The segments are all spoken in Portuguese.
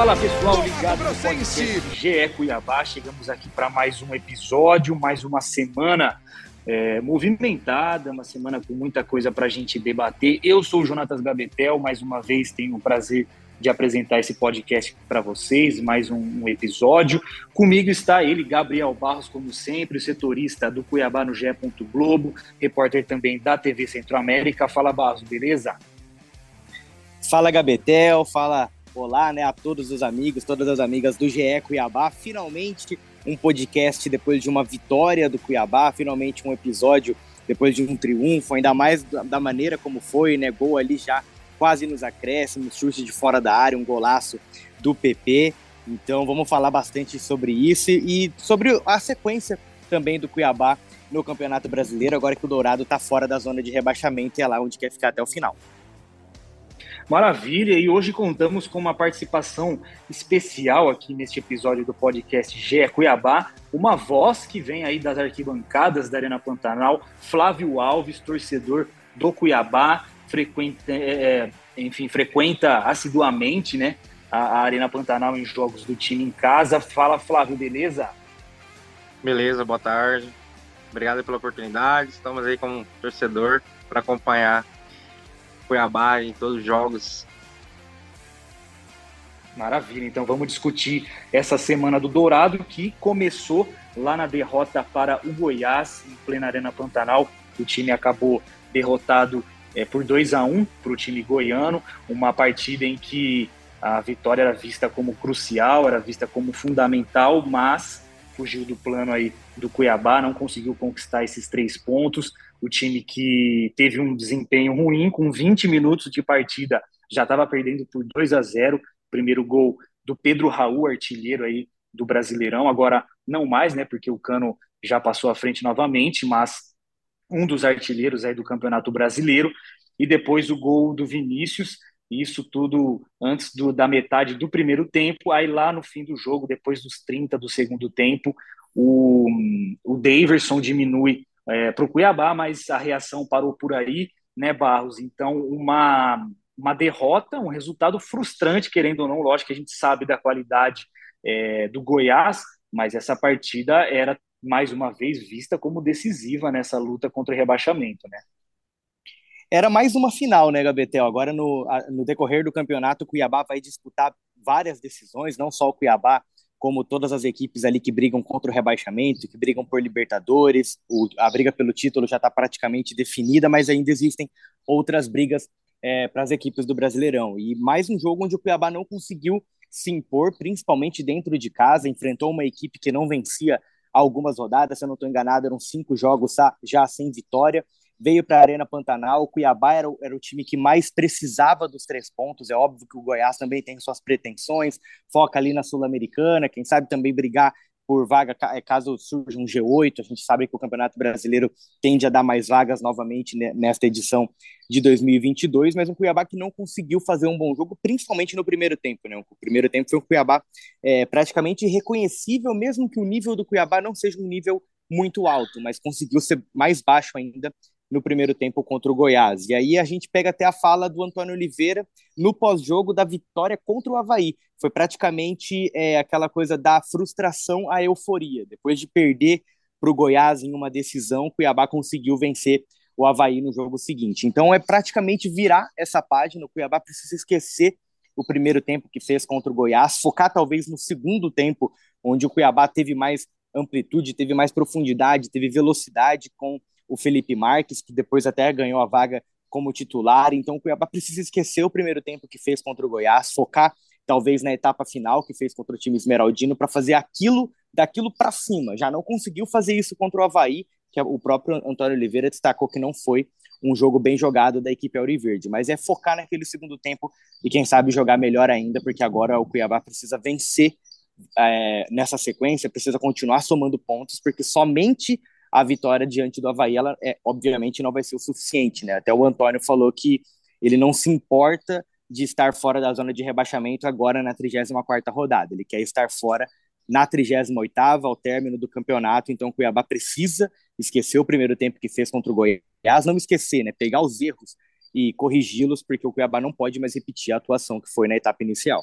Fala pessoal, do ligado no podcast GE Cuiabá. Chegamos aqui para mais um episódio, mais uma semana é, movimentada, uma semana com muita coisa para a gente debater. Eu sou o Jonatas Gabetel, mais uma vez tenho o prazer de apresentar esse podcast para vocês, mais um, um episódio. Comigo está ele, Gabriel Barros, como sempre, setorista do Cuiabá no GE. Globo, repórter também da TV Centro-América. Fala, Barros, beleza? Fala Gabetel, fala olá né, a todos os amigos, todas as amigas do GE Cuiabá. Finalmente um podcast depois de uma vitória do Cuiabá, finalmente um episódio depois de um triunfo, ainda mais da, maneira como foi, né? Gol ali já quase nos acréscimos, chute de fora da área, um golaço do PP. Então vamos falar bastante sobre isso e sobre a sequência também do Cuiabá no Campeonato Brasileiro, agora que o Dourado está fora da zona de rebaixamento e é lá onde quer ficar até o final. Maravilha, e hoje contamos com uma participação especial aqui neste episódio do podcast GE Cuiabá, uma voz que vem aí das arquibancadas da Arena Pantanal, Flávio Alves, torcedor do Cuiabá, frequenta, é, enfim, frequenta assiduamente né, a, a Arena Pantanal em jogos do time em casa. Fala, Flávio, beleza? Beleza, boa tarde. Obrigado pela oportunidade. Estamos aí como torcedor para acompanhar Cuiabá em todos os jogos. Maravilha, então vamos discutir essa semana do Dourado que começou lá na derrota para o Goiás em plena Arena Pantanal. O time acabou derrotado é, por 2 a 1 para o time goiano, uma partida em que a vitória era vista como crucial, era vista como fundamental, mas fugiu do plano aí do Cuiabá, não conseguiu conquistar esses três pontos. O time que teve um desempenho ruim, com 20 minutos de partida, já estava perdendo por 2 a 0 Primeiro gol do Pedro Raul, artilheiro aí do Brasileirão. Agora, não mais, né? Porque o Cano já passou à frente novamente, mas um dos artilheiros aí do Campeonato Brasileiro. E depois o gol do Vinícius. Isso tudo antes do, da metade do primeiro tempo. Aí lá no fim do jogo, depois dos 30 do segundo tempo, o, o Daverson diminui é, para o Cuiabá, mas a reação parou por aí, né, Barros? Então, uma, uma derrota, um resultado frustrante, querendo ou não. Lógico que a gente sabe da qualidade é, do Goiás, mas essa partida era mais uma vez vista como decisiva nessa luta contra o rebaixamento, né? Era mais uma final, né, Gabetel? Agora, no, no decorrer do campeonato, o Cuiabá vai disputar várias decisões, não só o Cuiabá, como todas as equipes ali que brigam contra o rebaixamento, que brigam por Libertadores. O, a briga pelo título já está praticamente definida, mas ainda existem outras brigas é, para as equipes do Brasileirão. E mais um jogo onde o Cuiabá não conseguiu se impor, principalmente dentro de casa, enfrentou uma equipe que não vencia algumas rodadas, se eu não estou enganado, eram cinco jogos já sem vitória. Veio para a Arena Pantanal, o Cuiabá era, era, o time que mais precisava dos três pontos. É óbvio que o Goiás também tem suas pretensões, foca ali na Sul-Americana, quem sabe também brigar por vaga caso surja um G8. A gente sabe que o Campeonato Brasileiro tende a dar mais vagas novamente nesta edição de 2022, mas um Cuiabá que não conseguiu fazer um bom jogo, principalmente no primeiro tempo. Né? O primeiro tempo foi um Cuiabá é, praticamente irreconhecível, mesmo que o nível do Cuiabá não seja um nível muito alto, mas conseguiu ser mais baixo ainda no primeiro tempo contra o Goiás. E aí a gente pega até a fala do Antônio Oliveira no pós-jogo da vitória contra o Havaí. Foi praticamente é, aquela coisa da frustração à euforia. Depois de perder para o Goiás em uma decisão, Cuiabá conseguiu vencer o Havaí no jogo seguinte. Então é praticamente virar essa página. O Cuiabá precisa esquecer o primeiro tempo que fez contra o Goiás, focar talvez no segundo tempo, onde o Cuiabá teve mais amplitude, teve mais profundidade, teve velocidade com o Felipe Marques, que depois até ganhou a vaga como titular. Então o Cuiabá precisa esquecer o primeiro tempo que fez contra o Goiás, focar talvez na etapa final que fez contra o time esmeraldino, para fazer aquilo daquilo para cima. Já não conseguiu fazer isso contra o Havaí, que o próprio Antônio Oliveira destacou que não foi um jogo bem jogado da equipe Auriverde, mas é focar naquele segundo tempo e quem sabe jogar melhor ainda, porque agora o Cuiabá precisa vencer é, nessa sequência, precisa continuar somando pontos, porque somente a vitória diante do Havaí, ela é, obviamente não vai ser o suficiente, né? Até o Antônio falou que ele não se importa de estar fora da zona de rebaixamento agora na 34ª rodada, ele quer estar fora na 38ª, ao término do campeonato, então o Cuiabá precisa esquecer o primeiro tempo que fez contra o Goiás, não esquecer, né, pegar os erros e corrigi-los, porque o Cuiabá não pode mais repetir a atuação que foi na etapa inicial.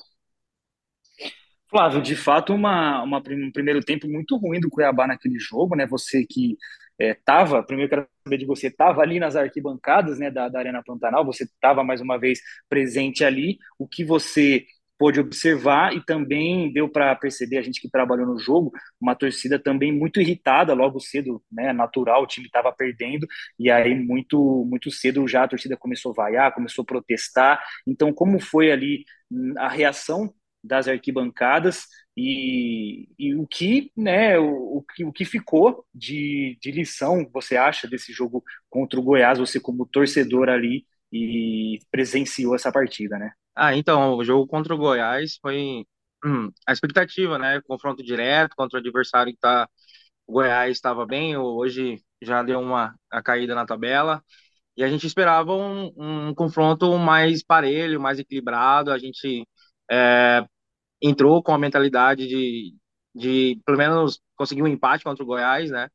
Flávio, de fato, uma, uma, um primeiro tempo muito ruim do Cuiabá naquele jogo, né? Você que estava, é, primeiro quero saber de você, estava ali nas arquibancadas né, da, da Arena Pantanal, você estava mais uma vez presente ali, o que você pôde observar e também deu para perceber, a gente que trabalhou no jogo, uma torcida também muito irritada logo cedo, né, natural, o time estava perdendo, e aí muito, muito cedo já a torcida começou a vaiar, começou a protestar, então como foi ali a reação das arquibancadas e, e o que né o, o, que, o que ficou de, de lição você acha desse jogo contra o Goiás você como torcedor ali e presenciou essa partida né ah, então, o jogo contra o Goiás foi hum, a expectativa, né? Confronto direto contra o adversário que tá. O Goiás estava bem, hoje já deu uma a caída na tabela. E a gente esperava um, um confronto mais parelho, mais equilibrado. A gente é, entrou com a mentalidade de, de, pelo menos, conseguir um empate contra o Goiás, né?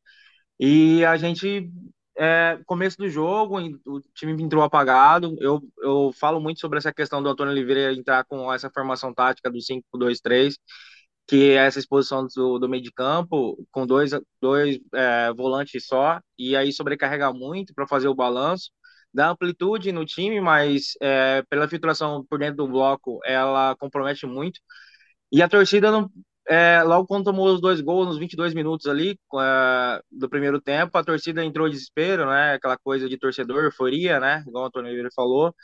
E a gente é, começo do jogo, o time entrou apagado. Eu, eu falo muito sobre essa questão do Antônio Oliveira entrar com essa formação tática do 5-2-3, que é essa exposição do, do meio de campo, com dois, dois é, volantes só, e aí sobrecarregar muito para fazer o balanço. Dá amplitude no time, mas é, pela filtração por dentro do bloco, ela compromete muito. E a torcida não, é, logo quando tomou os dois gols nos 22 minutos ali é, do primeiro tempo, a torcida entrou em desespero, né? Aquela coisa de torcedor, euforia, né? Igual o Antônio Oliveira falou.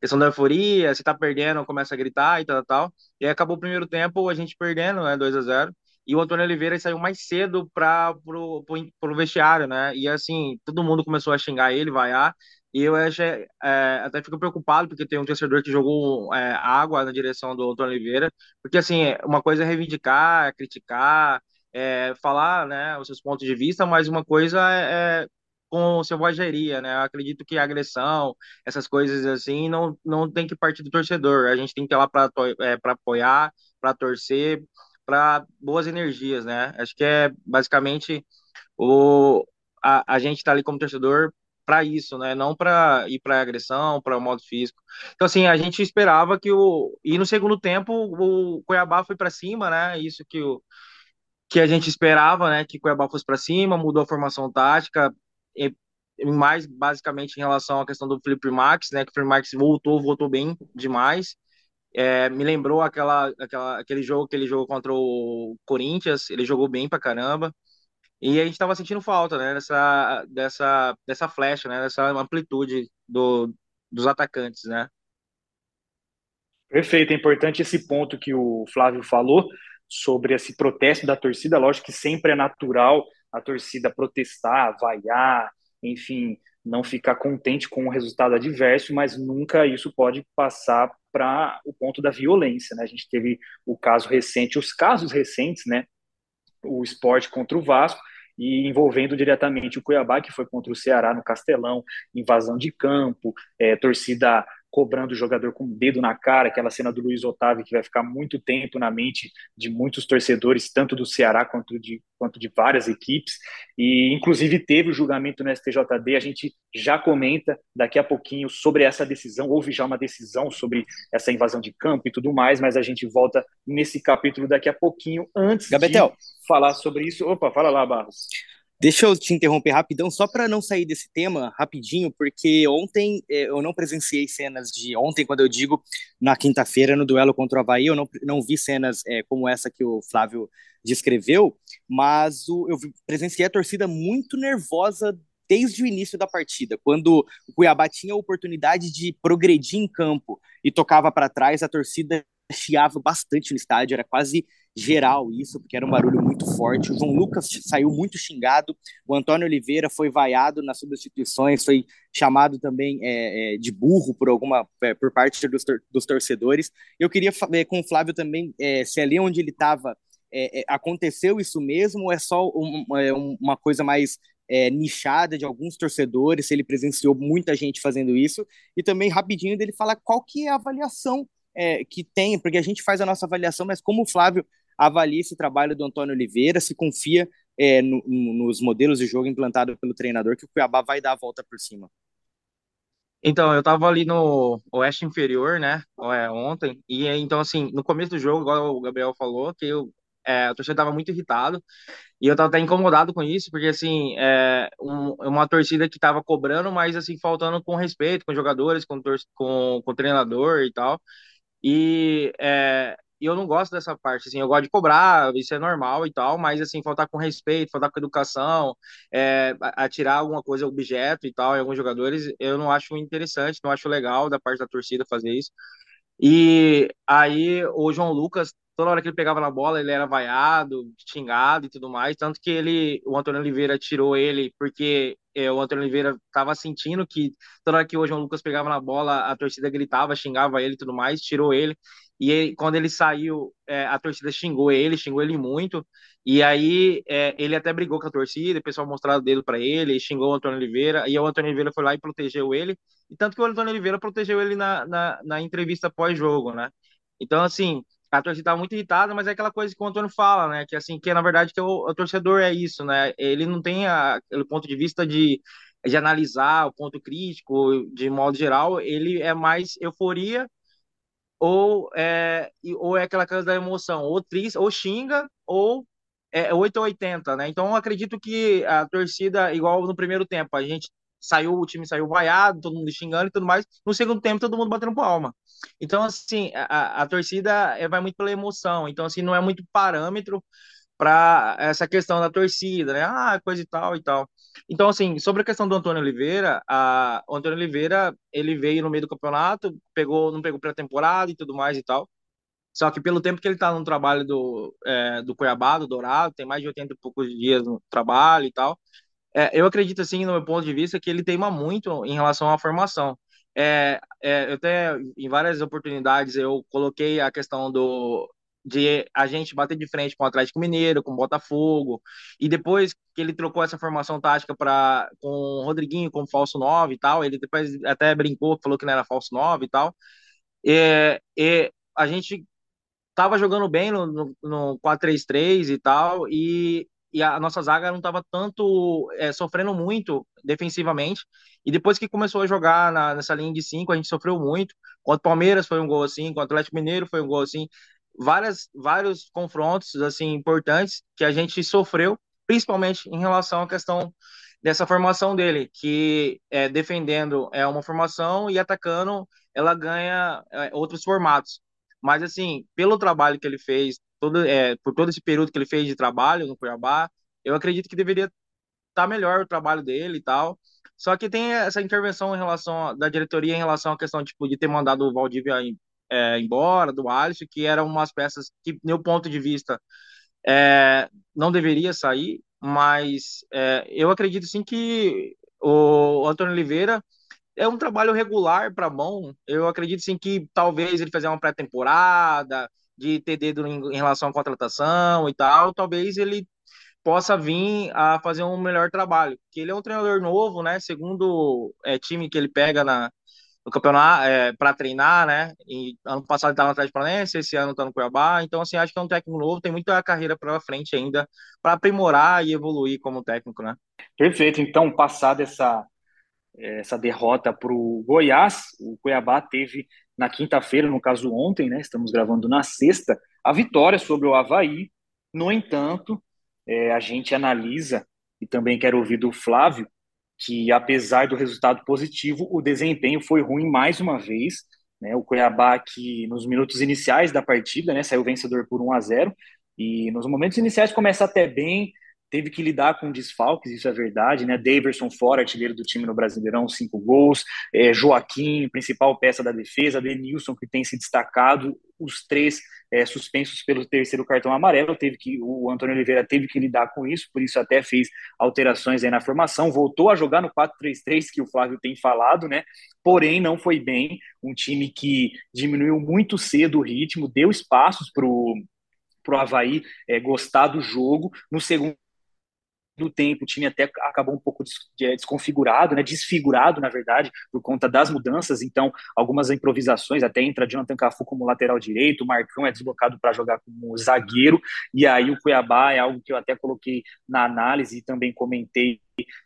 Questão da euforia, se tá perdendo, começa a gritar e tal, tal. E acabou o primeiro tempo, a gente perdendo, né? 2 a 0 E o Antônio Oliveira saiu mais cedo para pro vestiário, né? E assim, todo mundo começou a xingar ele, vaiar. E eu achei, é, até fico preocupado porque tem um torcedor que jogou é, água na direção do Antônio Oliveira, porque assim, uma coisa é reivindicar, criticar, é, falar né, os seus pontos de vista, mas uma coisa é, é com selvageria, né? Eu acredito que agressão, essas coisas assim, não, não tem que partir do torcedor. A gente tem que ir lá para é, apoiar, para torcer, para boas energias, né? Acho que é basicamente o, a, a gente está ali como torcedor para isso, né? Não para ir para agressão, para o modo físico. Então assim, a gente esperava que o e no segundo tempo o Cuiabá foi para cima, né? Isso que o que a gente esperava, né? Que o Cuiabá fosse para cima, mudou a formação tática, e, mais basicamente em relação à questão do Felipe Max, né? Que o Felipe Max voltou, voltou bem demais. É, me lembrou aquela, aquela, aquele jogo que ele jogou contra o Corinthians, ele jogou bem pra caramba. E a gente estava sentindo falta, né, dessa, dessa, dessa flecha, né, dessa amplitude do, dos atacantes, né. Perfeito, é importante esse ponto que o Flávio falou sobre esse protesto da torcida. Lógico que sempre é natural a torcida protestar, vaiar, enfim, não ficar contente com o resultado adverso, mas nunca isso pode passar para o ponto da violência, né? A gente teve o caso recente, os casos recentes, né? O esporte contra o Vasco, e envolvendo diretamente o Cuiabá, que foi contra o Ceará no Castelão, invasão de campo, é, torcida cobrando o jogador com o dedo na cara, aquela cena do Luiz Otávio que vai ficar muito tempo na mente de muitos torcedores, tanto do Ceará quanto de, quanto de várias equipes, e inclusive teve o julgamento no STJD, a gente já comenta daqui a pouquinho sobre essa decisão, houve já uma decisão sobre essa invasão de campo e tudo mais, mas a gente volta nesse capítulo daqui a pouquinho, antes Gabetel. de falar sobre isso. Opa, fala lá, Barros. Deixa eu te interromper rapidão, só para não sair desse tema rapidinho, porque ontem é, eu não presenciei cenas de ontem, quando eu digo na quinta-feira no duelo contra o Havaí, eu não, não vi cenas é, como essa que o Flávio descreveu, mas o, eu presenciei a torcida muito nervosa desde o início da partida, quando o Cuiabá tinha a oportunidade de progredir em campo e tocava para trás, a torcida chiava bastante no estádio, era quase geral isso, porque era um barulho muito forte. O João Lucas saiu muito xingado, o Antônio Oliveira foi vaiado nas substituições, foi chamado também é, é, de burro por alguma é, por parte dos, tor dos torcedores. Eu queria saber com o Flávio também é, se ali onde ele estava é, é, aconteceu isso mesmo ou é só um, uma coisa mais é, nichada de alguns torcedores, ele presenciou muita gente fazendo isso, e também rapidinho dele falar qual que é a avaliação é, que tem, porque a gente faz a nossa avaliação, mas como o Flávio avalia esse trabalho do Antônio Oliveira, se confia é, no, nos modelos de jogo implantados pelo treinador, que o Cuiabá vai dar a volta por cima. Então, eu estava ali no Oeste Inferior, né, é, ontem, e então, assim, no começo do jogo, igual o Gabriel falou, que eu, é, a torcida estava muito irritado, e eu estava até incomodado com isso, porque, assim, é um, uma torcida que estava cobrando, mas, assim, faltando com respeito com jogadores, com, com, com treinador e tal, e é, e eu não gosto dessa parte, assim, eu gosto de cobrar, isso é normal e tal, mas, assim, faltar com respeito, faltar com educação, é, atirar alguma coisa, objeto e tal, em alguns jogadores, eu não acho interessante, não acho legal da parte da torcida fazer isso. E aí o João Lucas, toda hora que ele pegava na bola, ele era vaiado, xingado e tudo mais, tanto que ele, o Antônio Oliveira tirou ele porque é, o Antônio Oliveira estava sentindo que toda hora que o João Lucas pegava na bola, a torcida gritava, xingava ele e tudo mais, tirou ele. E ele, quando ele saiu, é, a torcida xingou ele, xingou ele muito. E aí é, ele até brigou com a torcida, o pessoal mostrou o dedo para ele, xingou o Antônio Oliveira. E o Antônio Oliveira foi lá e protegeu ele. E tanto que o Antônio Oliveira protegeu ele na, na, na entrevista pós-jogo, né? Então, assim, a torcida estava muito irritada, mas é aquela coisa que o Antônio fala, né? Que assim, que na verdade que o, o torcedor é isso, né? Ele não tem aquele ponto de vista de, de analisar o ponto crítico de modo geral, ele é mais euforia ou é, ou é aquela coisa da emoção, ou triste, ou xinga, ou é 8 ou 80, né? Então acredito que a torcida, igual no primeiro tempo, a gente saiu, o time saiu vaiado, todo mundo xingando e tudo mais. No segundo tempo, todo mundo batendo palma. Então, assim, a, a torcida é, vai muito pela emoção. Então, assim, não é muito parâmetro para essa questão da torcida, né? Ah, coisa e tal e tal. Então, assim, sobre a questão do Antônio Oliveira, a, o Antônio Oliveira, ele veio no meio do campeonato, pegou, não pegou pré-temporada e tudo mais e tal. Só que pelo tempo que ele está no trabalho do, é, do Cuiabá, do Dourado, tem mais de 80 e poucos dias no trabalho e tal. É, eu acredito, assim, no meu ponto de vista, que ele teima muito em relação à formação. É, é, eu até, em várias oportunidades, eu coloquei a questão do, de a gente bater de frente com o Atlético Mineiro, com o Botafogo, e depois que ele trocou essa formação tática para com o Rodriguinho como falso 9 e tal, ele depois até brincou, falou que não era falso 9 e tal. E, e a gente tava jogando bem no, no, no 4-3-3 e tal, e, e a nossa zaga não tava tanto é, sofrendo muito defensivamente. E depois que começou a jogar na, nessa linha de 5, a gente sofreu muito. Contra o Palmeiras foi um gol assim, contra o Atlético Mineiro foi um gol assim várias, vários confrontos assim importantes que a gente sofreu, principalmente em relação à questão dessa formação dele, que é, defendendo é uma formação e atacando ela ganha é, outros formatos. Mas assim, pelo trabalho que ele fez, todo, é, por todo esse período que ele fez de trabalho no Cuiabá, eu acredito que deveria estar tá melhor o trabalho dele e tal. Só que tem essa intervenção em relação da diretoria em relação à questão tipo, de ter mandado o Valdívia é, embora, do Alisson, que eram umas peças que, meu ponto de vista, é, não deveria sair, mas é, eu acredito sim que o Antônio Oliveira é um trabalho regular para bom. Eu acredito sim que talvez ele fazer uma pré-temporada, de ter dedo em, em relação à contratação e tal, talvez ele possa vir a fazer um melhor trabalho. Que ele é um treinador novo, né? Segundo é, time que ele pega na, no campeonato é, para treinar, né? E ano passado estava no Atlético Paranaense, esse ano está no Cuiabá. Então, assim, acho que é um técnico novo, tem muita carreira pela frente ainda para aprimorar e evoluir como técnico, né? Perfeito. Então, passada essa essa derrota para o Goiás, o Cuiabá teve na quinta-feira, no caso ontem, né? Estamos gravando na sexta, a vitória sobre o Havaí. No entanto, é, a gente analisa e também quero ouvir do Flávio que apesar do resultado positivo, o desempenho foi ruim mais uma vez. Né? O Cuiabá que nos minutos iniciais da partida, né, saiu vencedor por 1 a 0 e nos momentos iniciais começa até bem, teve que lidar com desfalques, isso é verdade, né? Daverson fora, artilheiro do time no Brasileirão, cinco gols. É, Joaquim, principal peça da defesa. Denilson, que tem se destacado. Os três é, suspensos pelo terceiro cartão amarelo. Teve que o Antônio Oliveira teve que lidar com isso, por isso até fez alterações aí na formação. Voltou a jogar no 4-3-3 que o Flávio tem falado, né? Porém, não foi bem. Um time que diminuiu muito cedo o ritmo, deu espaços para o Havaí é, gostar do jogo. No segundo do tempo, o time até acabou um pouco desconfigurado, né, desfigurado, na verdade, por conta das mudanças. Então, algumas improvisações, até entra Jonathan Cafu como lateral direito, o Marcão é deslocado para jogar como zagueiro, e aí o Cuiabá é algo que eu até coloquei na análise e também comentei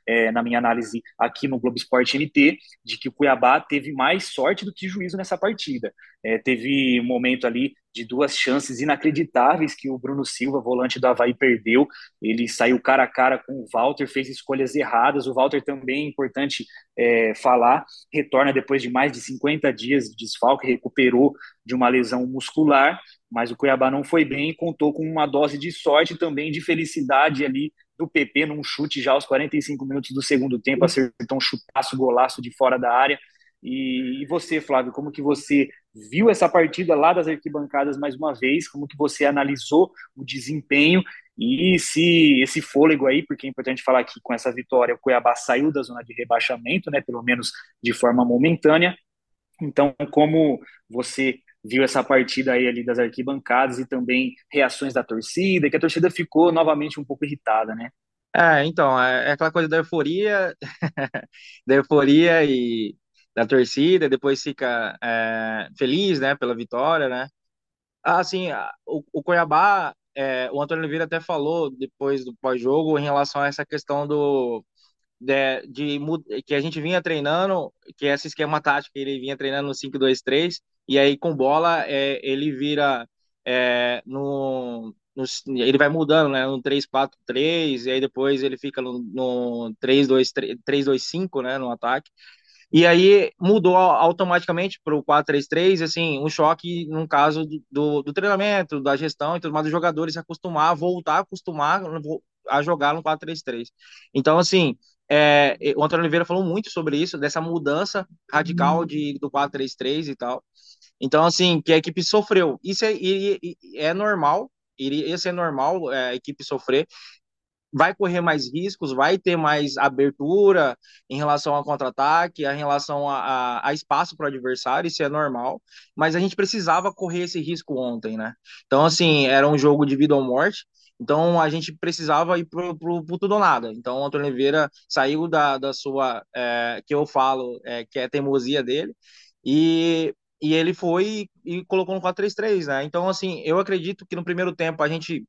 é, na minha análise aqui no Globo Esporte NT, de que o Cuiabá teve mais sorte do que juízo nessa partida. É, teve um momento ali de duas chances inacreditáveis que o Bruno Silva, volante do Havaí, perdeu. Ele saiu cara a cara com o Walter, fez escolhas erradas. O Walter também, é importante é, falar, retorna depois de mais de 50 dias de desfalque, recuperou de uma lesão muscular, mas o Cuiabá não foi bem, contou com uma dose de sorte e também de felicidade ali do PP num chute já aos 45 minutos do segundo tempo, acertou um chutaço, golaço de fora da área. E, e, você, Flávio, como que você viu essa partida lá das arquibancadas mais uma vez? Como que você analisou o desempenho e se esse fôlego aí, porque é importante falar que com essa vitória o Cuiabá saiu da zona de rebaixamento, né, pelo menos de forma momentânea. Então, como você viu essa partida aí ali das arquibancadas e também reações da torcida, que a torcida ficou novamente um pouco irritada, né? É, então, é, é aquela coisa da euforia, da euforia e da torcida, depois fica é, feliz, né, pela vitória, né? Assim, o, o Cuiabá, é, o Antônio Oliveira até falou depois do pós-jogo em relação a essa questão do de, de, que a gente vinha treinando, que esse esquema tático ele vinha treinando no 5-2-3, e aí com bola é, ele vira é, no, no, ele vai mudando, né, no 3-4-3, e aí depois ele fica no, no 3-2-5, né, no ataque. E aí mudou automaticamente para o 4-3-3, assim, um choque no caso do, do, treinamento, da gestão e tudo mais, dos jogadores se acostumar, voltar a acostumar a jogar no 4-3-3. Então, assim, é, o Antônio Oliveira falou muito sobre isso, dessa mudança radical uhum. de, do 4-3-3 e tal. Então, assim, que a equipe sofreu. Isso é, é normal, iria ser normal é, a equipe sofrer. Vai correr mais riscos, vai ter mais abertura em relação ao contra-ataque, em relação a, a, a espaço para o adversário, isso é normal. Mas a gente precisava correr esse risco ontem, né? Então, assim, era um jogo de vida ou morte. Então a gente precisava ir pro, pro, pro tudo ou nada. Então o Antônio Oliveira saiu da, da sua, é, que eu falo, é, que é a teimosia dele, e, e ele foi e colocou no 4-3-3, né? Então, assim, eu acredito que no primeiro tempo a gente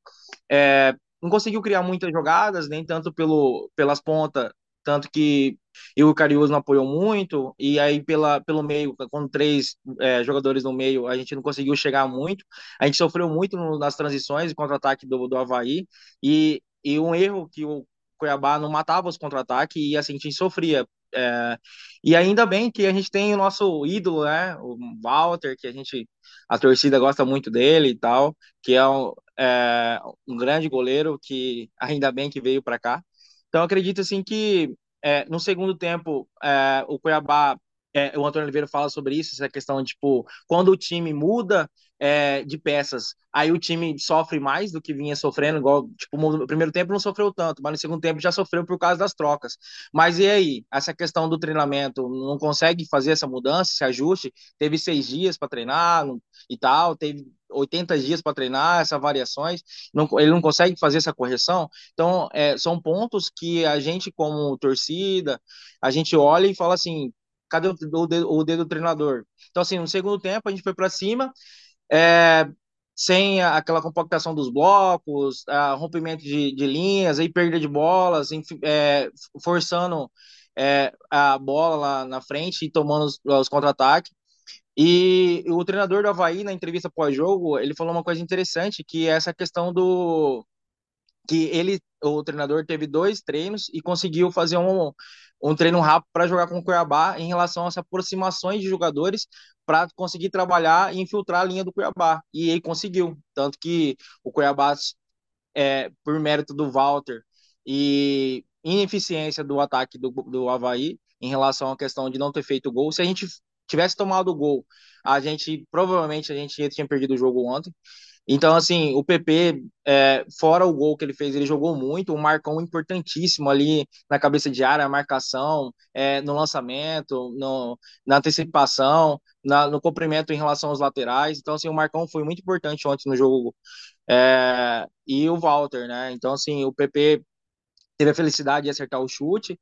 é, não conseguiu criar muitas jogadas, nem tanto pelo, pelas pontas, tanto que o Cariús não apoiou muito, e aí pela, pelo meio, com três é, jogadores no meio, a gente não conseguiu chegar muito, a gente sofreu muito no, nas transições e contra-ataque do, do Havaí, e, e um erro que o Cuiabá não matava os contra-ataques, e assim, a gente sofria. É, e ainda bem que a gente tem o nosso ídolo, né, o Walter, que a gente, a torcida gosta muito dele e tal, que é um, é, um grande goleiro que ainda bem que veio para cá. Então acredito assim que é, no segundo tempo, é, o Cuiabá, é, o Antônio Oliveira fala sobre isso, essa questão de, tipo, quando o time muda é, de peças, aí o time sofre mais do que vinha sofrendo, igual, tipo, no primeiro tempo não sofreu tanto, mas no segundo tempo já sofreu por causa das trocas. Mas e aí? Essa questão do treinamento, não consegue fazer essa mudança, esse ajuste? Teve seis dias para treinar e tal, teve 80 dias para treinar essas variações, não, ele não consegue fazer essa correção. Então, é, são pontos que a gente, como torcida, a gente olha e fala assim: cadê o, o, dedo, o dedo do treinador? Então, assim, no segundo tempo, a gente foi para cima, é, sem aquela compactação dos blocos, rompimento de, de, linhas, aí perda de bolas, enfim, é, forçando é, a bola lá na frente e tomando os, os contra-ataques. E o treinador do Havaí, na entrevista pós-jogo, ele falou uma coisa interessante, que é essa questão do que ele, o treinador, teve dois treinos e conseguiu fazer um, um treino rápido para jogar com o Cuiabá em relação a aproximações de jogadores para conseguir trabalhar e infiltrar a linha do Cuiabá. E ele conseguiu. Tanto que o Cuiabá, é, por mérito do Walter e ineficiência do ataque do, do Havaí em relação à questão de não ter feito gol. Se a gente tivesse tomado o gol, a gente provavelmente a gente tinha perdido o jogo ontem. Então, assim, o PP, é, fora o gol que ele fez, ele jogou muito, um marcão importantíssimo ali na cabeça de área, marcação, é, no lançamento, no, na antecipação, na, no comprimento em relação aos laterais. Então, assim, o marcão foi muito importante ontem no jogo. É, e o Walter, né? Então, assim, o PP teve a felicidade de acertar o chute.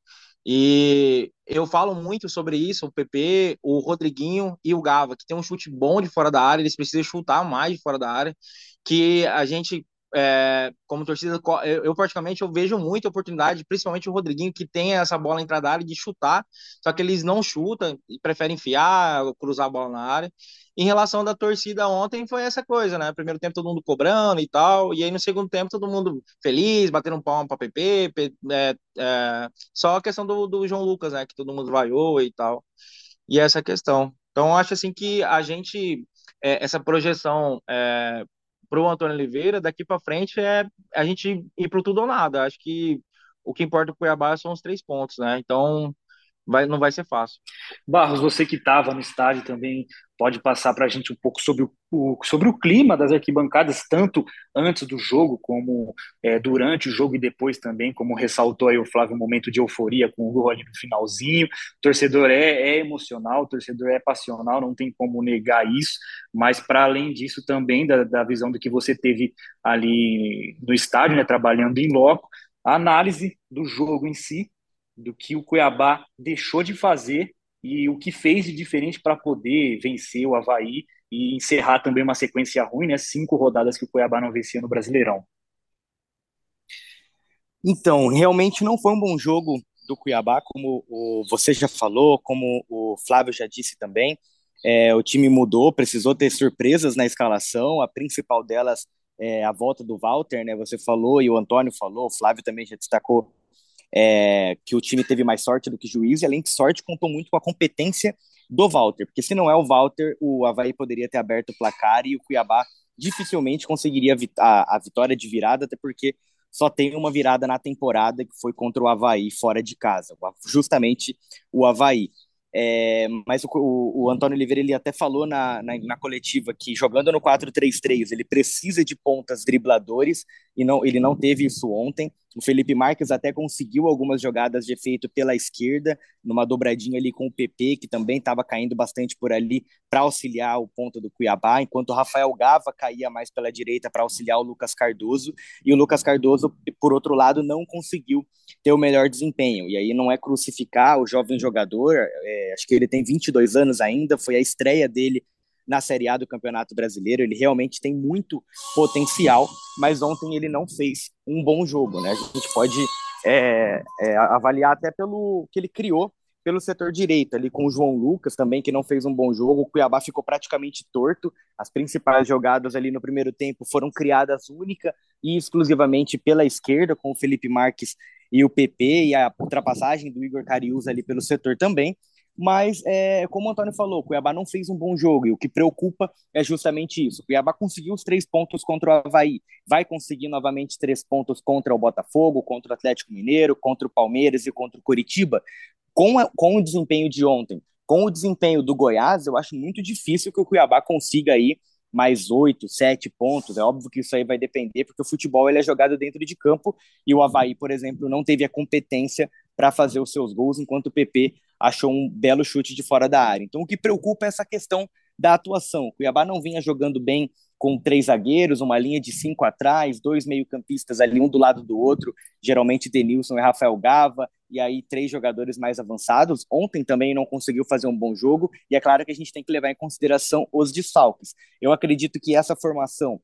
E eu falo muito sobre isso, o PP, o Rodriguinho e o Gava, que tem um chute bom de fora da área, eles precisam chutar mais de fora da área, que a gente é, como torcida, eu, praticamente eu vejo muita oportunidade, principalmente o Rodriguinho, que tem essa bola entrada da área de chutar, só que eles não chutam e preferem enfiar, cruzar a bola na área. Em relação da torcida ontem, foi essa coisa, né? Primeiro tempo todo mundo cobrando e tal, e aí no segundo tempo todo mundo feliz, batendo um palmo para PP, é, é, só a questão do, do João Lucas, né? Que todo mundo vaiou e tal. E essa questão. Então, acho assim que a gente, é, essa projeção é, para o Antônio Oliveira, daqui para frente é a gente ir para tudo ou nada. Acho que o que importa para o Cuiabá são os três pontos, né? Então vai, não vai ser fácil. Barros, você que estava no estádio também pode passar para a gente um pouco sobre o, o, sobre o clima das arquibancadas, tanto antes do jogo como é, durante o jogo e depois também, como ressaltou aí o Flávio, um momento de euforia com o gol ali no finalzinho. O torcedor é, é emocional, o torcedor é passional, não tem como negar isso, mas para além disso também, da, da visão do que você teve ali no estádio, né, trabalhando em loco, a análise do jogo em si, do que o Cuiabá deixou de fazer e o que fez de diferente para poder vencer o Havaí e encerrar também uma sequência ruim, né? Cinco rodadas que o Cuiabá não vencia no Brasileirão. Então, realmente não foi um bom jogo do Cuiabá, como o, você já falou, como o Flávio já disse também. É, o time mudou, precisou ter surpresas na escalação. A principal delas é a volta do Walter, né? Você falou e o Antônio falou, o Flávio também já destacou é, que o time teve mais sorte do que juízo, e além de sorte, contou muito com a competência do Walter, porque se não é o Walter, o Havaí poderia ter aberto o placar e o Cuiabá dificilmente conseguiria a, a vitória de virada, até porque só tem uma virada na temporada que foi contra o Havaí fora de casa, justamente o Havaí. É, mas o, o, o, Antônio Oliveira ele até falou na, na, na coletiva que jogando no 4-3-3 ele precisa de pontas dribladores e não, ele não teve isso ontem. O Felipe Marques até conseguiu algumas jogadas de efeito pela esquerda, numa dobradinha ali com o PP, que também estava caindo bastante por ali para auxiliar o ponto do Cuiabá, enquanto o Rafael Gava caía mais pela direita para auxiliar o Lucas Cardoso, e o Lucas Cardoso, por outro lado, não conseguiu ter o melhor desempenho. E aí não é crucificar o jovem jogador, é, acho que ele tem 22 anos ainda, foi a estreia dele na Série A do Campeonato Brasileiro. Ele realmente tem muito potencial, mas ontem ele não fez um bom jogo, né? A gente pode é, é, avaliar até pelo que ele criou pelo setor direito, ali com o João Lucas também, que não fez um bom jogo. O Cuiabá ficou praticamente torto. As principais jogadas ali no primeiro tempo foram criadas única e exclusivamente pela esquerda, com o Felipe Marques e o PP, e a ultrapassagem do Igor Carius ali pelo setor também. Mas, é, como o Antônio falou, o Cuiabá não fez um bom jogo e o que preocupa é justamente isso. O Cuiabá conseguiu os três pontos contra o Havaí, vai conseguir novamente três pontos contra o Botafogo, contra o Atlético Mineiro, contra o Palmeiras e contra o Curitiba. Com, a, com o desempenho de ontem, com o desempenho do Goiás, eu acho muito difícil que o Cuiabá consiga aí mais oito, sete pontos. É óbvio que isso aí vai depender, porque o futebol ele é jogado dentro de campo e o Havaí, por exemplo, não teve a competência para fazer os seus gols, enquanto o PP achou um belo chute de fora da área. Então, o que preocupa é essa questão da atuação. O Cuiabá não vinha jogando bem com três zagueiros, uma linha de cinco atrás, dois meio-campistas ali, um do lado do outro, geralmente Denilson e Rafael Gava, e aí três jogadores mais avançados. Ontem também não conseguiu fazer um bom jogo, e é claro que a gente tem que levar em consideração os desfalques. Eu acredito que essa formação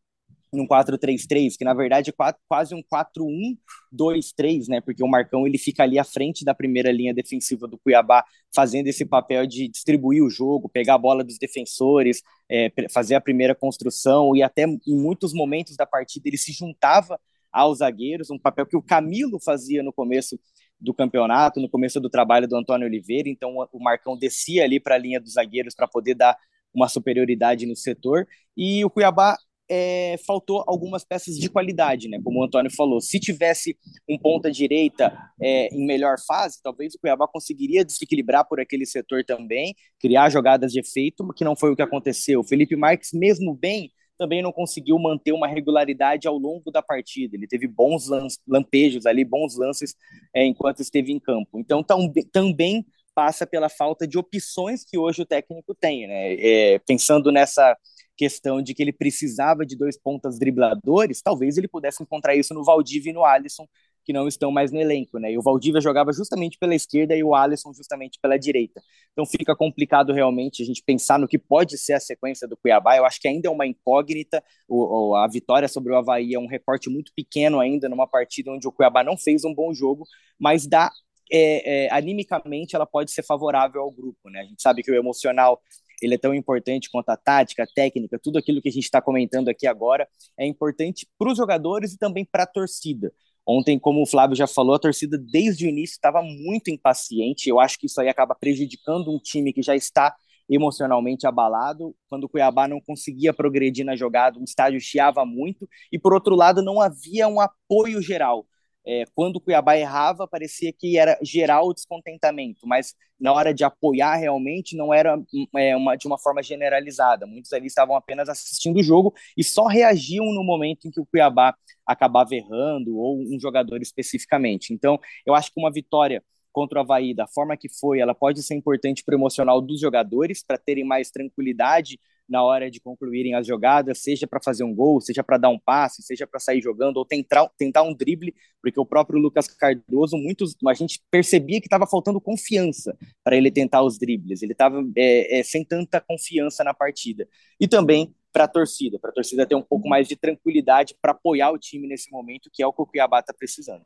um 4-3-3, que na verdade é quase um 4-1-2-3, né? Porque o Marcão ele fica ali à frente da primeira linha defensiva do Cuiabá, fazendo esse papel de distribuir o jogo, pegar a bola dos defensores, é, fazer a primeira construção e até em muitos momentos da partida ele se juntava aos zagueiros, um papel que o Camilo fazia no começo do campeonato, no começo do trabalho do Antônio Oliveira, então o Marcão descia ali para a linha dos zagueiros para poder dar uma superioridade no setor, e o Cuiabá é, faltou algumas peças de qualidade, né? Como o Antônio falou, se tivesse um ponta direita é, em melhor fase, talvez o Cuiabá conseguiria desequilibrar por aquele setor também, criar jogadas de efeito, que não foi o que aconteceu. O Felipe Marques, mesmo bem, também não conseguiu manter uma regularidade ao longo da partida. Ele teve bons lampejos ali, bons lances é, enquanto esteve em campo. Então, também passa pela falta de opções que hoje o técnico tem, né? É, pensando nessa questão de que ele precisava de dois pontas dribladores, talvez ele pudesse encontrar isso no Valdívia e no Alisson, que não estão mais no elenco, né? E o Valdívia jogava justamente pela esquerda e o Alisson justamente pela direita. Então fica complicado realmente a gente pensar no que pode ser a sequência do Cuiabá. Eu acho que ainda é uma incógnita. O, a vitória sobre o Havaí é um recorte muito pequeno ainda numa partida onde o Cuiabá não fez um bom jogo, mas dá é, é, animicamente ela pode ser favorável ao grupo, né? A gente sabe que o emocional ele é tão importante quanto a tática, a técnica, tudo aquilo que a gente está comentando aqui agora é importante para os jogadores e também para a torcida. Ontem, como o Flávio já falou, a torcida desde o início estava muito impaciente. Eu acho que isso aí acaba prejudicando um time que já está emocionalmente abalado. Quando o Cuiabá não conseguia progredir na jogada, o estádio chiava muito. E, por outro lado, não havia um apoio geral. É, quando o Cuiabá errava, parecia que era geral o descontentamento, mas na hora de apoiar realmente não era é, uma, de uma forma generalizada. Muitos ali estavam apenas assistindo o jogo e só reagiam no momento em que o Cuiabá acabava errando ou um jogador especificamente. Então, eu acho que uma vitória contra o Havaí, da forma que foi, ela pode ser importante para o emocional dos jogadores, para terem mais tranquilidade na hora de concluírem as jogadas, seja para fazer um gol, seja para dar um passe, seja para sair jogando ou tentar, tentar um drible, porque o próprio Lucas Cardoso, muitos, a gente percebia que estava faltando confiança para ele tentar os dribles, ele estava é, é, sem tanta confiança na partida. E também para a torcida, para a torcida ter um pouco mais de tranquilidade para apoiar o time nesse momento, que é o que o Cuiabá está precisando.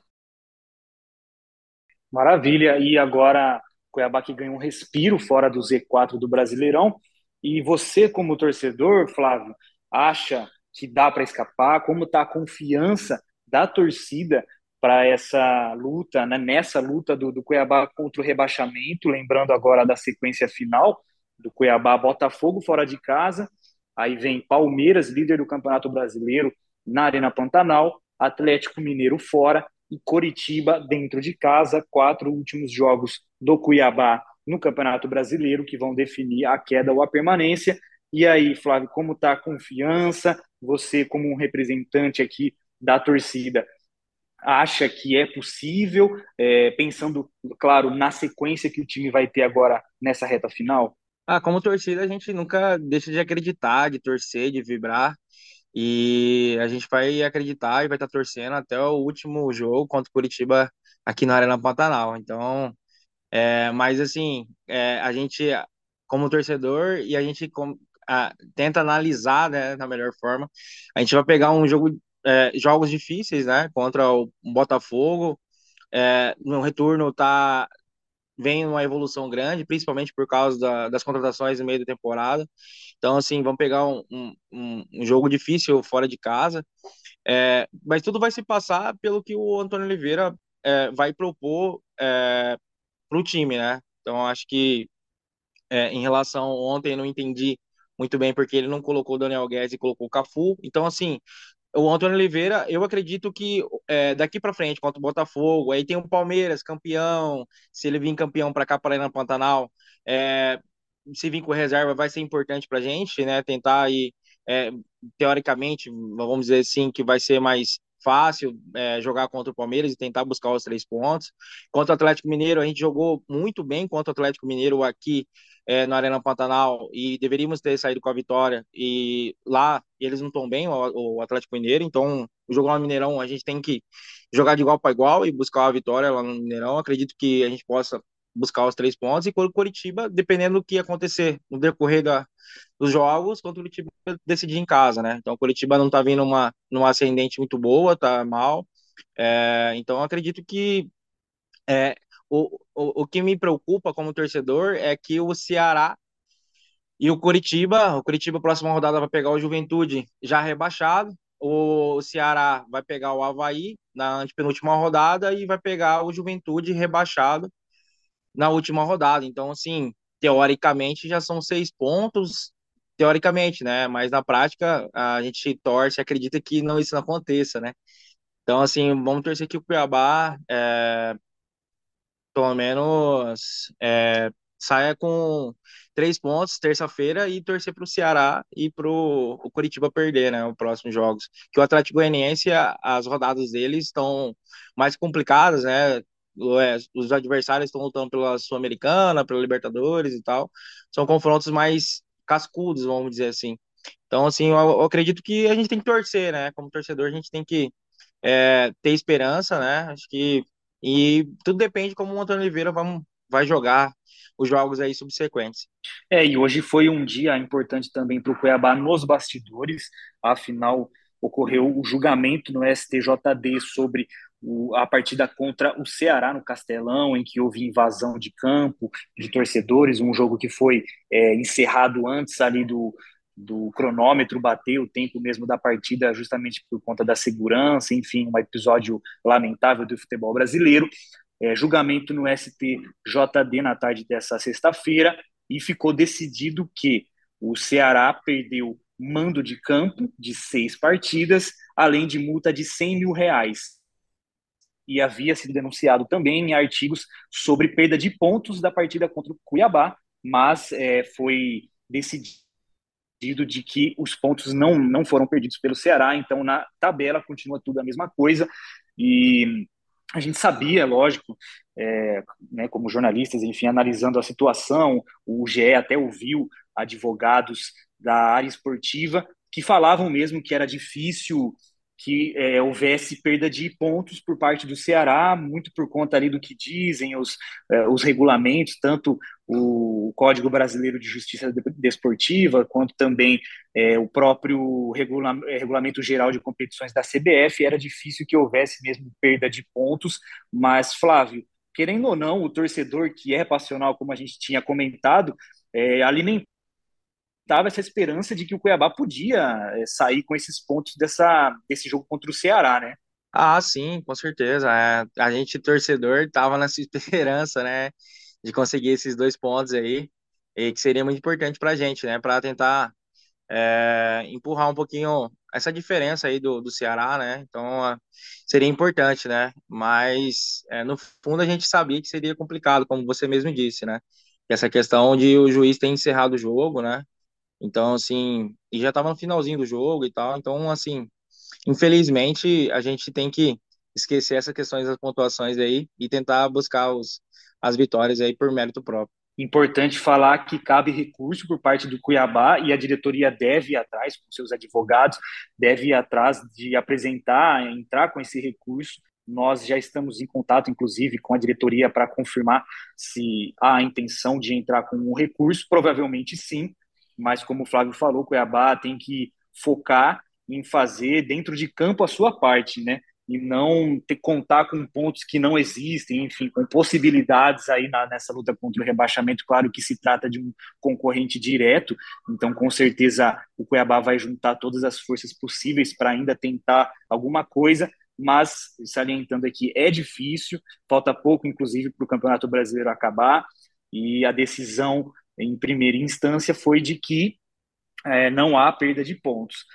Maravilha, e agora Cuiabá que ganhou um respiro fora do Z4 do Brasileirão, e você, como torcedor, Flávio, acha que dá para escapar? Como está a confiança da torcida para essa luta, né? nessa luta do, do Cuiabá contra o rebaixamento? Lembrando agora da sequência final do Cuiabá Botafogo fora de casa, aí vem Palmeiras, líder do Campeonato Brasileiro, na Arena Pantanal, Atlético Mineiro fora e Coritiba dentro de casa, quatro últimos jogos do Cuiabá no Campeonato Brasileiro que vão definir a queda ou a permanência. E aí, Flávio, como está a confiança? Você, como um representante aqui da torcida, acha que é possível, é, pensando, claro, na sequência que o time vai ter agora nessa reta final? Ah, como torcida, a gente nunca deixa de acreditar, de torcer, de vibrar. E a gente vai acreditar e vai estar torcendo até o último jogo contra o Curitiba aqui na Arena Pantanal. Então, é, mas assim, é, a gente, como torcedor, e a gente com, a, tenta analisar, né, da melhor forma. A gente vai pegar um jogo, é, jogos difíceis, né, contra o Botafogo. É, no retorno tá vem uma evolução grande, principalmente por causa da, das contratações no meio da temporada. Então, assim, vamos pegar um, um, um jogo difícil fora de casa. É, mas tudo vai se passar pelo que o Antônio Oliveira é, vai propor é, para o time, né? Então, acho que é, em relação ontem, eu não entendi muito bem porque ele não colocou o Daniel Guedes e colocou o Cafu. Então, assim, o Antônio Oliveira, eu acredito que é, daqui para frente, contra o Botafogo, aí tem o Palmeiras, campeão. Se ele vir campeão para cá, para ir na Pantanal, é, se vir com reserva, vai ser importante para gente, né? Tentar aí, é, teoricamente, vamos dizer assim, que vai ser mais fácil é, jogar contra o Palmeiras e tentar buscar os três pontos. Contra o Atlético Mineiro, a gente jogou muito bem contra o Atlético Mineiro aqui é, na Arena Pantanal e deveríamos ter saído com a vitória. E lá eles não estão bem, o, o, Atlético Mineiro, então o jogo no Mineirão a gente tem que jogar de igual para igual e buscar a vitória lá no Mineirão. Acredito que a gente possa buscar os três pontos e o Curitiba, dependendo do que acontecer no decorrer da, dos jogos, quando o Curitiba decidir em casa, né? Então o Curitiba não tá vindo uma numa ascendente muito boa, tá mal. É, então acredito que é, o, o, o que me preocupa como torcedor é que o Ceará e o Curitiba, o Curitiba próxima rodada vai pegar o Juventude já rebaixado, o Ceará vai pegar o Havaí na antepenúltima rodada e vai pegar o Juventude rebaixado na última rodada. Então, assim, teoricamente já são seis pontos, teoricamente, né? Mas na prática a gente torce, acredita que não isso não aconteça, né? Então, assim, vamos torcer que o Cuiabá, é, pelo menos, é, saia com três pontos terça-feira e torcer para o Ceará e para o Curitiba perder, né, os próximos jogos. Que o Atlético Goianiense, as rodadas deles estão mais complicadas, né? É, os adversários estão lutando pela Sul-Americana, pela Libertadores e tal. São confrontos mais cascudos, vamos dizer assim. Então, assim, eu, eu acredito que a gente tem que torcer, né? Como torcedor, a gente tem que é, ter esperança, né? Acho que e tudo depende como o Antônio Oliveira vai, vai jogar os jogos aí subsequentes. É, e hoje foi um dia importante também para o Cuiabá nos bastidores, afinal ocorreu o julgamento no STJD sobre o, a partida contra o Ceará no Castelão, em que houve invasão de campo de torcedores, um jogo que foi é, encerrado antes ali do, do cronômetro bater o tempo mesmo da partida, justamente por conta da segurança, enfim, um episódio lamentável do futebol brasileiro. É, julgamento no STJD na tarde dessa sexta-feira e ficou decidido que o Ceará perdeu mando de campo de seis partidas, além de multa de 100 mil reais. E havia sido denunciado também em artigos sobre perda de pontos da partida contra o Cuiabá, mas é, foi decidido de que os pontos não, não foram perdidos pelo Ceará, então na tabela continua tudo a mesma coisa. E a gente sabia, lógico, é, né, como jornalistas, enfim, analisando a situação, o GE até ouviu advogados da área esportiva que falavam mesmo que era difícil que é, houvesse perda de pontos por parte do Ceará, muito por conta ali do que dizem os, é, os regulamentos, tanto o Código Brasileiro de Justiça Desportiva, quanto também é, o próprio regula é, Regulamento Geral de Competições da CBF, era difícil que houvesse mesmo perda de pontos, mas, Flávio, querendo ou não, o torcedor que é passional, como a gente tinha comentado, é, alimentou tava essa esperança de que o Cuiabá podia é, sair com esses pontos dessa, desse jogo contra o Ceará, né? Ah, sim, com certeza. É, a gente, torcedor, tava nessa esperança, né, de conseguir esses dois pontos aí, e que seria muito importante para a gente, né, para tentar é, empurrar um pouquinho essa diferença aí do, do Ceará, né? Então seria importante, né? Mas é, no fundo a gente sabia que seria complicado, como você mesmo disse, né? Essa questão de o juiz ter encerrado o jogo, né? Então, assim, e já estava no finalzinho do jogo e tal. Então, assim, infelizmente, a gente tem que esquecer essas questões das pontuações aí e tentar buscar os, as vitórias aí por mérito próprio. Importante falar que cabe recurso por parte do Cuiabá e a diretoria deve ir atrás, com seus advogados, deve ir atrás de apresentar, entrar com esse recurso. Nós já estamos em contato, inclusive, com a diretoria para confirmar se há a intenção de entrar com um recurso. Provavelmente sim, mas como o Flávio falou, o Cuiabá tem que focar em fazer dentro de campo a sua parte, né? E não ter contar com pontos que não existem, enfim, com possibilidades aí na, nessa luta contra o rebaixamento. Claro que se trata de um concorrente direto, então com certeza o Cuiabá vai juntar todas as forças possíveis para ainda tentar alguma coisa, mas salientando aqui, é difícil, falta pouco, inclusive, para o Campeonato Brasileiro acabar, e a decisão em primeira instância foi de que é, não há perda de pontos.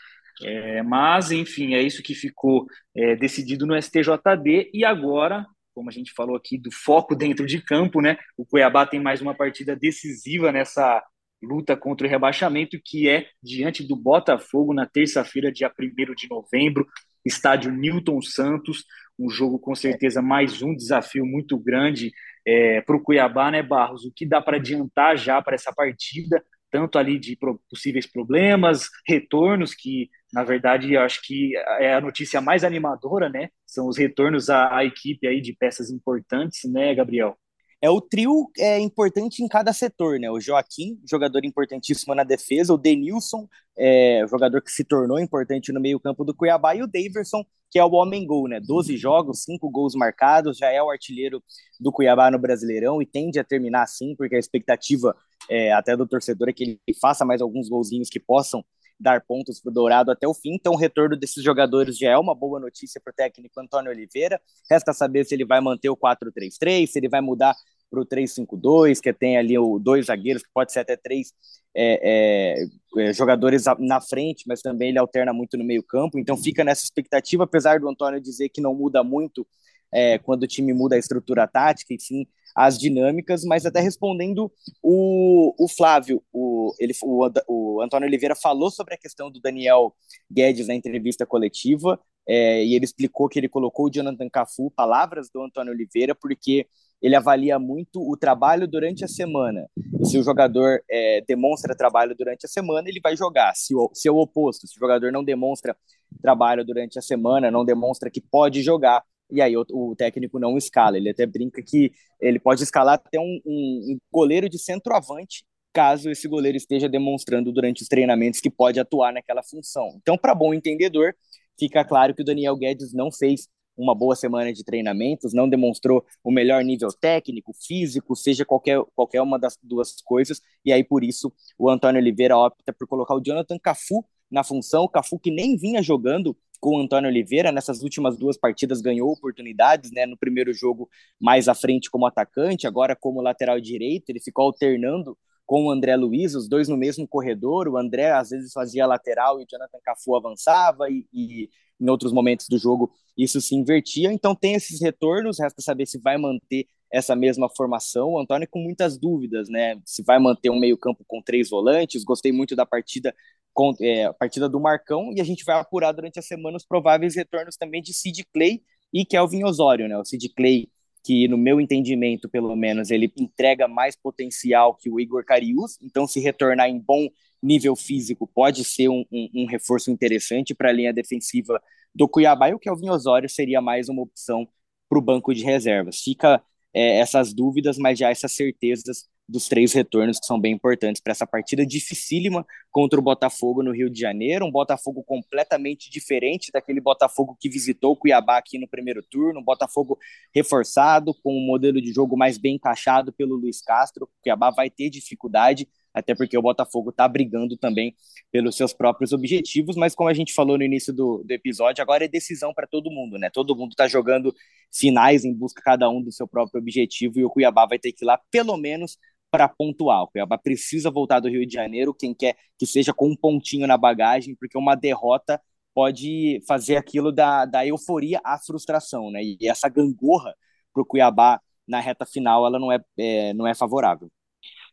É, mas, enfim, é isso que ficou é, decidido no STJD e agora, como a gente falou aqui, do foco dentro de campo, né? O Cuiabá tem mais uma partida decisiva nessa luta contra o rebaixamento, que é diante do Botafogo na terça-feira, dia 1 de novembro, estádio Newton Santos, um jogo com certeza mais um desafio muito grande é, para o Cuiabá, né, Barros? O que dá para adiantar já para essa partida, tanto ali de possíveis problemas, retornos, que na verdade eu acho que é a notícia mais animadora, né? São os retornos à, à equipe aí de peças importantes, né, Gabriel? É o trio é importante em cada setor, né? O Joaquim, jogador importantíssimo na defesa, o Denilson, é, jogador que se tornou importante no meio-campo do Cuiabá, e o Daverson, que é o homem gol, né? 12 jogos, 5 gols marcados, já é o artilheiro do Cuiabá no Brasileirão e tende a terminar assim, porque a expectativa é, até do torcedor é que ele faça mais alguns golzinhos que possam dar pontos para o Dourado até o fim. Então, o retorno desses jogadores já é uma boa notícia para o técnico Antônio Oliveira. Resta saber se ele vai manter o 4-3-3, se ele vai mudar para o 3-5-2, que tem ali o dois zagueiros, que pode ser até três é, é, é, jogadores na frente, mas também ele alterna muito no meio campo, então fica nessa expectativa, apesar do Antônio dizer que não muda muito é, quando o time muda a estrutura tática, e sim as dinâmicas, mas até respondendo o, o Flávio, o, ele, o, o Antônio Oliveira falou sobre a questão do Daniel Guedes na entrevista coletiva, é, e ele explicou que ele colocou o Jonathan Cafu, palavras do Antônio Oliveira, porque ele avalia muito o trabalho durante a semana. Se o jogador é, demonstra trabalho durante a semana, ele vai jogar. Se o, se é o oposto, se o jogador não demonstra trabalho durante a semana, não demonstra que pode jogar, e aí o, o técnico não escala. Ele até brinca que ele pode escalar até um, um, um goleiro de centroavante, caso esse goleiro esteja demonstrando durante os treinamentos que pode atuar naquela função. Então, para bom entendedor, fica claro que o Daniel Guedes não fez uma boa semana de treinamentos, não demonstrou o melhor nível técnico, físico, seja qualquer, qualquer uma das duas coisas, e aí por isso o Antônio Oliveira opta por colocar o Jonathan Cafu na função, Cafu que nem vinha jogando com o Antônio Oliveira, nessas últimas duas partidas ganhou oportunidades, né, no primeiro jogo mais à frente como atacante, agora como lateral direito, ele ficou alternando com o André Luiz, os dois no mesmo corredor, o André às vezes fazia lateral e o Jonathan Cafu avançava e, e em outros momentos do jogo isso se invertia. Então tem esses retornos, resta saber se vai manter essa mesma formação. O Antônio com muitas dúvidas, né? Se vai manter um meio-campo com três volantes. Gostei muito da partida com é, a partida do Marcão e a gente vai apurar durante a semana os prováveis retornos também de Sid Clay e Kelvin Osório, né? O Sid Clay que no meu entendimento, pelo menos, ele entrega mais potencial que o Igor Carius, então se retornar em bom nível físico pode ser um, um, um reforço interessante para a linha defensiva do Cuiabá e o Kelvin Osório seria mais uma opção para o banco de reservas. Fica é, essas dúvidas, mas já essas certezas dos três retornos que são bem importantes para essa partida dificílima contra o Botafogo no Rio de Janeiro, um Botafogo completamente diferente daquele Botafogo que visitou o Cuiabá aqui no primeiro turno, um Botafogo reforçado, com um modelo de jogo mais bem encaixado pelo Luiz Castro, o Cuiabá vai ter dificuldade, até porque o Botafogo está brigando também pelos seus próprios objetivos, mas como a gente falou no início do, do episódio, agora é decisão para todo mundo, né? Todo mundo está jogando finais em busca cada um do seu próprio objetivo e o Cuiabá vai ter que ir lá pelo menos para pontuar. O Cuiabá precisa voltar do Rio de Janeiro, quem quer que seja com um pontinho na bagagem, porque uma derrota pode fazer aquilo da, da euforia à frustração, né? E essa gangorra para o Cuiabá na reta final, ela não é, é não é favorável.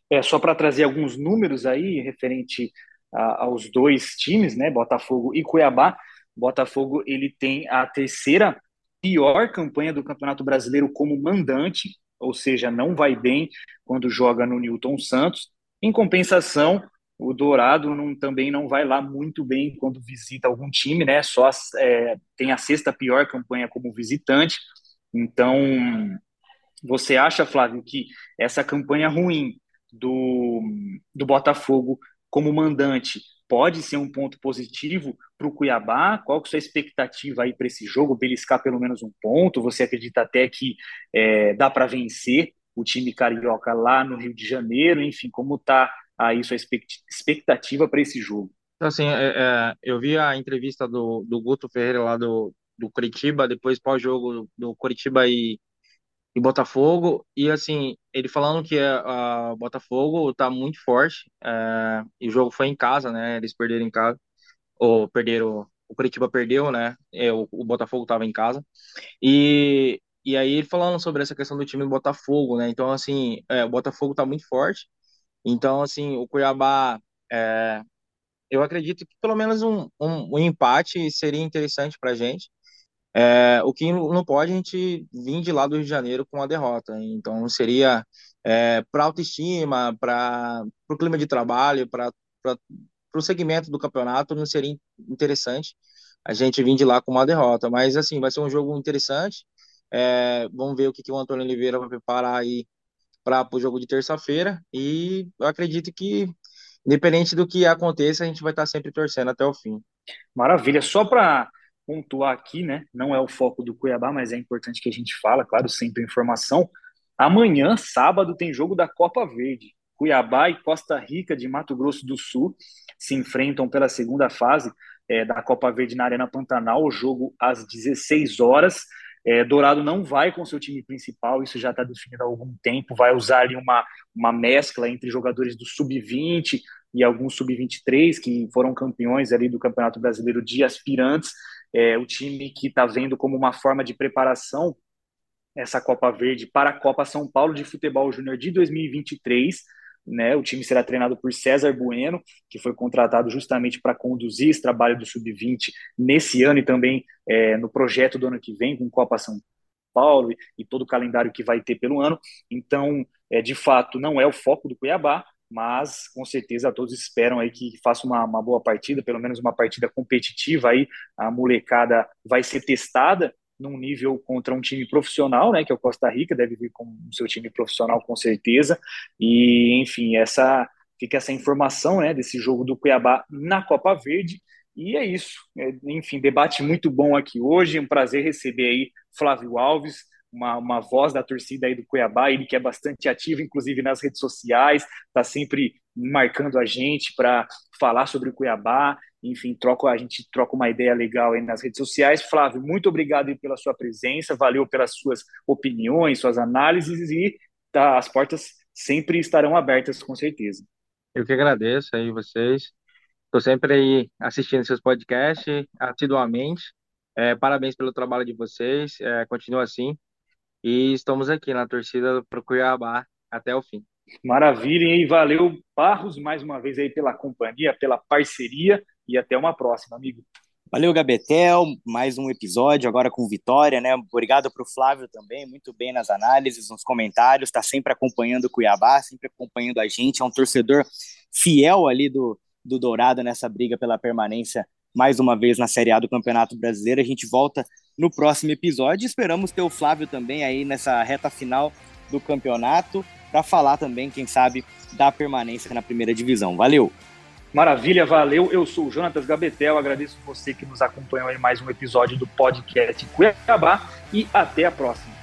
É, só para trazer alguns números aí referente a, aos dois times, né, Botafogo e Cuiabá. Botafogo ele tem a terceira pior campanha do Campeonato Brasileiro como mandante, ou seja, não vai bem quando joga no Newton Santos. Em compensação, o Dourado não, também não vai lá muito bem quando visita algum time, né? Só é, tem a sexta pior campanha como visitante. Então, você acha, Flávio, que essa campanha ruim do, do Botafogo como mandante pode ser um ponto positivo para o Cuiabá? Qual que é a sua expectativa aí para esse jogo? Beliscar pelo menos um ponto? Você acredita até que é, dá para vencer o time carioca lá no Rio de Janeiro? Enfim, como está aí sua expectativa para esse jogo? Assim, é, é, eu vi a entrevista do, do Guto Ferreira lá do, do Curitiba, depois pós-jogo do Curitiba e, e Botafogo, e assim, ele falando que a, Botafogo tá muito forte, é, e o jogo foi em casa, né, eles perderam em casa, ou perderam, o Curitiba perdeu, né, é, o, o Botafogo tava em casa, e, e aí ele falando sobre essa questão do time do Botafogo, né, então assim, é, o Botafogo tá muito forte, então assim, o Cuiabá, é, eu acredito que pelo menos um, um, um empate seria interessante pra gente, é, o que não pode a gente vir de lá do Rio de Janeiro com a derrota. Então seria é, para autoestima, para o clima de trabalho, para o segmento do campeonato, não seria interessante a gente vir de lá com uma derrota. Mas assim, vai ser um jogo interessante. É, vamos ver o que, que o Antônio Oliveira vai preparar aí para o jogo de terça-feira. E eu acredito que, independente do que aconteça, a gente vai estar sempre torcendo até o fim. Maravilha. Só para pontuar aqui, né? Não é o foco do Cuiabá, mas é importante que a gente fala, claro, sempre informação. Amanhã, sábado, tem jogo da Copa Verde. Cuiabá e Costa Rica de Mato Grosso do Sul se enfrentam pela segunda fase é, da Copa Verde na Arena Pantanal. O jogo às 16 horas. É, Dourado não vai com seu time principal, isso já está definido há algum tempo. Vai usar ali uma, uma mescla entre jogadores do sub-20, e alguns sub-23 que foram campeões ali do Campeonato Brasileiro de Aspirantes. É, o time que está vendo como uma forma de preparação essa Copa Verde para a Copa São Paulo de Futebol Júnior de 2023. Né, o time será treinado por César Bueno, que foi contratado justamente para conduzir esse trabalho do Sub-20 nesse ano e também é, no projeto do ano que vem, com Copa São Paulo e, e todo o calendário que vai ter pelo ano. Então, é, de fato, não é o foco do Cuiabá, mas com certeza todos esperam aí que faça uma, uma boa partida, pelo menos uma partida competitiva aí, a molecada vai ser testada num nível contra um time profissional, né, que é o Costa Rica, deve vir com o seu time profissional com certeza, e enfim, essa fica essa informação, né, desse jogo do Cuiabá na Copa Verde, e é isso, é, enfim, debate muito bom aqui hoje, um prazer receber aí Flávio Alves, uma, uma voz da torcida aí do Cuiabá, ele que é bastante ativo, inclusive nas redes sociais, está sempre marcando a gente para falar sobre o Cuiabá, enfim, troco, a gente troca uma ideia legal aí nas redes sociais. Flávio, muito obrigado pela sua presença, valeu pelas suas opiniões, suas análises e tá, as portas sempre estarão abertas, com certeza. Eu que agradeço aí vocês. Estou sempre aí assistindo seus podcasts assiduamente. É, parabéns pelo trabalho de vocês. É, continua assim. E estamos aqui na torcida para o Cuiabá até o fim. Maravilha, e valeu, Barros, mais uma vez aí pela companhia, pela parceria e até uma próxima, amigo. Valeu, Gabetel, mais um episódio agora com vitória, né? Obrigado para o Flávio também, muito bem nas análises, nos comentários, está sempre acompanhando o Cuiabá, sempre acompanhando a gente, é um torcedor fiel ali do, do Dourado nessa briga pela permanência mais uma vez na Série A do Campeonato Brasileiro. A gente volta no próximo episódio. Esperamos ter o Flávio também aí nessa reta final do campeonato para falar também, quem sabe, da permanência na primeira divisão. Valeu! Maravilha, valeu. Eu sou o Jonatas Gabetel, agradeço você que nos acompanhou em mais um episódio do podcast Cuiabá e até a próxima.